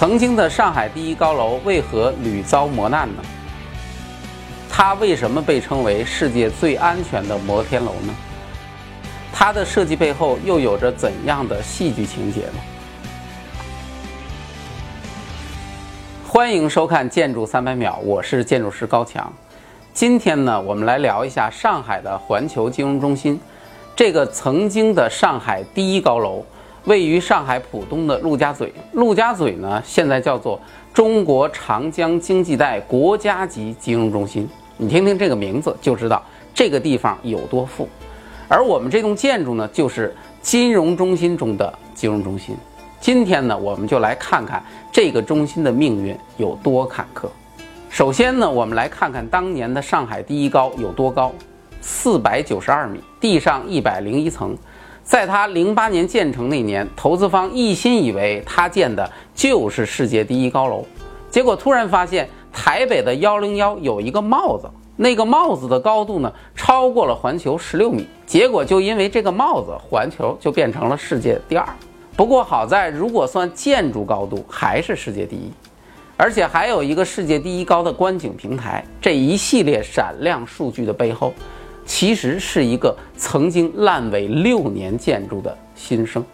曾经的上海第一高楼为何屡遭磨难呢？它为什么被称为世界最安全的摩天楼呢？它的设计背后又有着怎样的戏剧情节呢？欢迎收看《建筑三百秒》，我是建筑师高强。今天呢，我们来聊一下上海的环球金融中心，这个曾经的上海第一高楼。位于上海浦东的陆家嘴，陆家嘴呢，现在叫做中国长江经济带国家级金融中心。你听听这个名字，就知道这个地方有多富。而我们这栋建筑呢，就是金融中心中的金融中心。今天呢，我们就来看看这个中心的命运有多坎坷。首先呢，我们来看看当年的上海第一高有多高，四百九十二米，地上一百零一层。在他零八年建成那年，投资方一心以为他建的就是世界第一高楼，结果突然发现台北的幺零幺有一个帽子，那个帽子的高度呢超过了环球十六米，结果就因为这个帽子，环球就变成了世界第二。不过好在，如果算建筑高度，还是世界第一，而且还有一个世界第一高的观景平台。这一系列闪亮数据的背后。其实是一个曾经烂尾六年建筑的新生。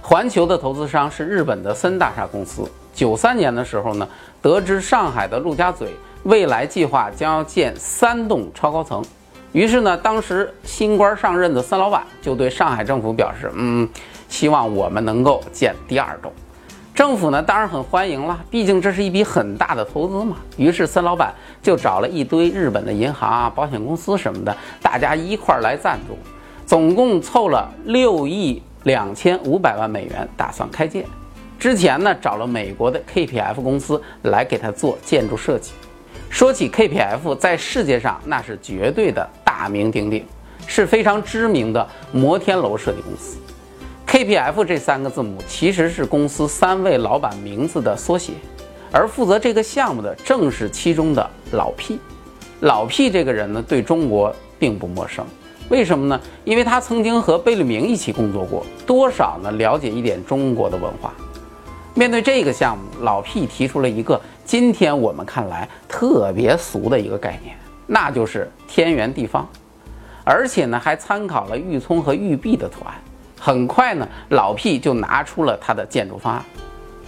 环球的投资商是日本的森大厦公司。九三年的时候呢，得知上海的陆家嘴未来计划将要建三栋超高层，于是呢，当时新官上任的森老板就对上海政府表示：“嗯，希望我们能够建第二栋。”政府呢，当然很欢迎了，毕竟这是一笔很大的投资嘛。于是孙老板就找了一堆日本的银行啊、保险公司什么的，大家一块儿来赞助，总共凑了六亿两千五百万美元，打算开建。之前呢，找了美国的 KPF 公司来给他做建筑设计。说起 KPF，在世界上那是绝对的大名鼎鼎，是非常知名的摩天楼设计公司。KPF 这三个字母其实是公司三位老板名字的缩写，而负责这个项目的正是其中的老 P。老 P 这个人呢，对中国并不陌生，为什么呢？因为他曾经和贝聿铭一起工作过，多少呢了解一点中国的文化。面对这个项目，老 P 提出了一个今天我们看来特别俗的一个概念，那就是天圆地方，而且呢还参考了玉聪和玉璧的图案。很快呢，老 P 就拿出了他的建筑方案，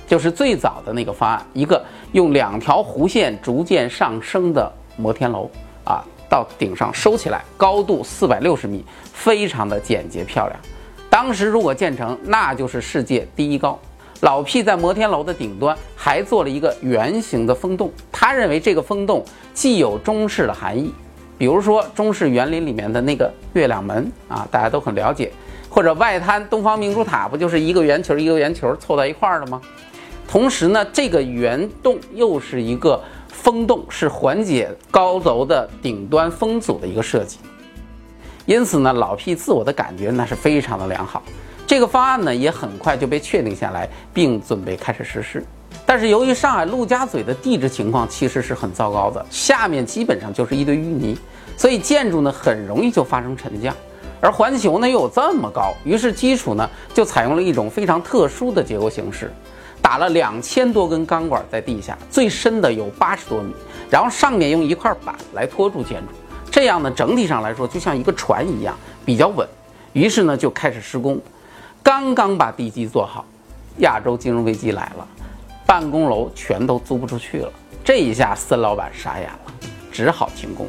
就是最早的那个方案，一个用两条弧线逐渐上升的摩天楼啊，到顶上收起来，高度四百六十米，非常的简洁漂亮。当时如果建成，那就是世界第一高。老 P 在摩天楼的顶端还做了一个圆形的风洞，他认为这个风洞既有中式的含义，比如说中式园林里面的那个月亮门啊，大家都很了解。或者外滩东方明珠塔不就是一个圆球一个圆球凑在一块儿的吗？同时呢，这个圆洞又是一个风洞，是缓解高楼的顶端风阻的一个设计。因此呢，老 P 自我的感觉那是非常的良好。这个方案呢也很快就被确定下来，并准备开始实施。但是由于上海陆家嘴的地质情况其实是很糟糕的，下面基本上就是一堆淤泥，所以建筑呢很容易就发生沉降。而环球呢又有这么高，于是基础呢就采用了一种非常特殊的结构形式，打了两千多根钢管在地下，最深的有八十多米，然后上面用一块板来托住建筑，这样呢整体上来说就像一个船一样比较稳。于是呢就开始施工，刚刚把地基做好，亚洲金融危机来了，办公楼全都租不出去了，这一下孙老板傻眼了，只好停工。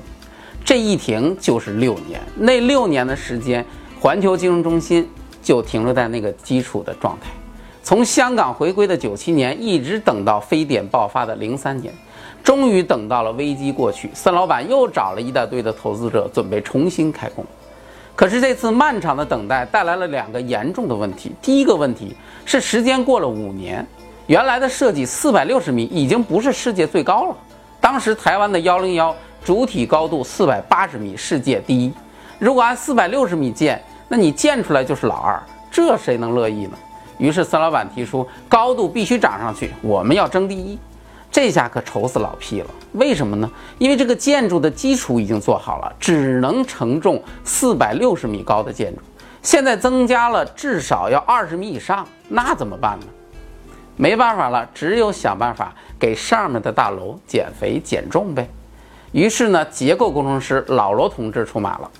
这一停就是六年，那六年的时间，环球金融中心就停留在那个基础的状态。从香港回归的九七年，一直等到非典爆发的零三年，终于等到了危机过去，孙老板又找了一大堆的投资者，准备重新开工。可是这次漫长的等待带来了两个严重的问题。第一个问题是时间过了五年，原来的设计四百六十米已经不是世界最高了。当时台湾的幺零幺。主体高度四百八十米，世界第一。如果按四百六十米建，那你建出来就是老二，这谁能乐意呢？于是孙老板提出，高度必须涨上去，我们要争第一。这下可愁死老 P 了。为什么呢？因为这个建筑的基础已经做好了，只能承重四百六十米高的建筑。现在增加了至少要二十米以上，那怎么办呢？没办法了，只有想办法给上面的大楼减肥减重呗。于是呢，结构工程师老罗同志出马了。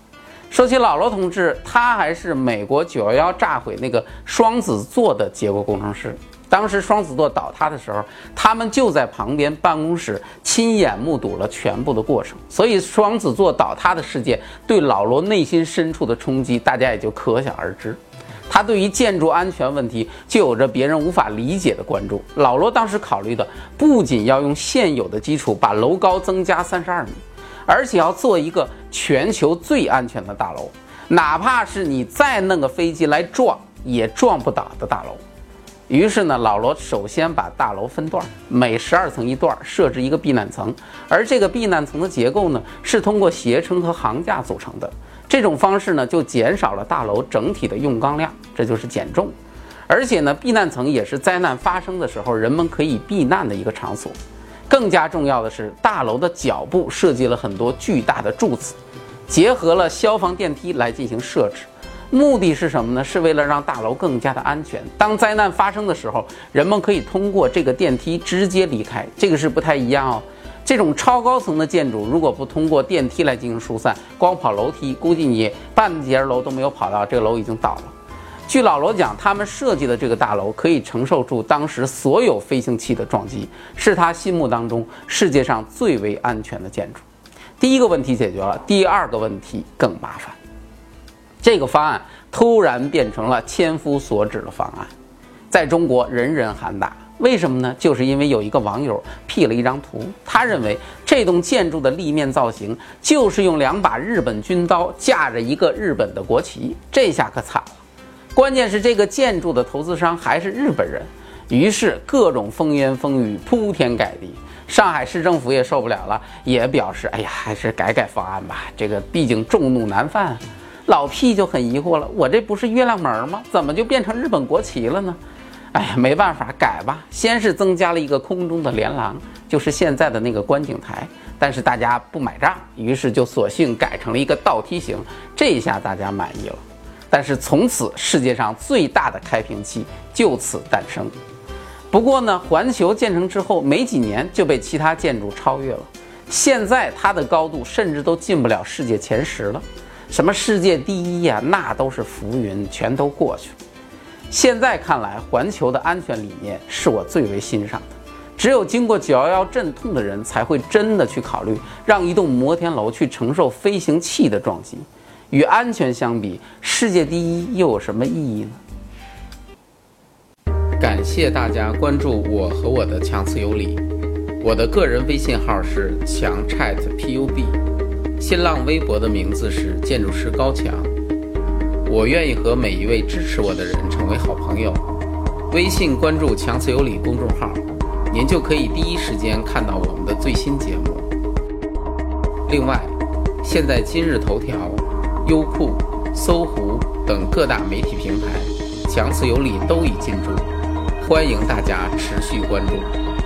说起老罗同志，他还是美国九幺幺炸毁那个双子座的结构工程师。当时双子座倒塌的时候，他们就在旁边办公室亲眼目睹了全部的过程。所以双子座倒塌的事件对老罗内心深处的冲击，大家也就可想而知。他对于建筑安全问题就有着别人无法理解的关注。老罗当时考虑的不仅要用现有的基础把楼高增加三十二米，而且要做一个全球最安全的大楼，哪怕是你再弄个飞机来撞也撞不倒的大楼。于是呢，老罗首先把大楼分段，每十二层一段设置一个避难层，而这个避难层的结构呢，是通过携程和行架组成的。这种方式呢，就减少了大楼整体的用钢量，这就是减重。而且呢，避难层也是灾难发生的时候人们可以避难的一个场所。更加重要的是，大楼的脚部设计了很多巨大的柱子，结合了消防电梯来进行设置。目的是什么呢？是为了让大楼更加的安全。当灾难发生的时候，人们可以通过这个电梯直接离开。这个是不太一样哦。这种超高层的建筑，如果不通过电梯来进行疏散，光跑楼梯，估计你半截楼都没有跑到，这个楼已经倒了。据老罗讲，他们设计的这个大楼可以承受住当时所有飞行器的撞击，是他心目当中世界上最为安全的建筑。第一个问题解决了，第二个问题更麻烦。这个方案突然变成了千夫所指的方案，在中国人人喊打。为什么呢？就是因为有一个网友 P 了一张图，他认为这栋建筑的立面造型就是用两把日本军刀架着一个日本的国旗，这下可惨了。关键是这个建筑的投资商还是日本人，于是各种风言风语铺天盖地。上海市政府也受不了了，也表示：“哎呀，还是改改方案吧，这个毕竟众怒难犯。”老 P 就很疑惑了，我这不是月亮门吗？怎么就变成日本国旗了呢？哎呀，没办法，改吧。先是增加了一个空中的连廊，就是现在的那个观景台，但是大家不买账，于是就索性改成了一个倒梯形。这一下大家满意了，但是从此世界上最大的开瓶器就此诞生。不过呢，环球建成之后没几年就被其他建筑超越了，现在它的高度甚至都进不了世界前十了。什么世界第一呀？那都是浮云，全都过去了。现在看来，环球的安全理念是我最为欣赏的。只有经过九幺幺阵痛的人，才会真的去考虑让一栋摩天楼去承受飞行器的撞击。与安全相比，世界第一又有什么意义呢？感谢大家关注我和我的强词有理。我的个人微信号是强 chat pub。新浪微博的名字是建筑师高强，我愿意和每一位支持我的人成为好朋友。微信关注“强词有理”公众号，您就可以第一时间看到我们的最新节目。另外，现在今日头条、优酷、搜狐等各大媒体平台，“强词有理”都已进驻，欢迎大家持续关注。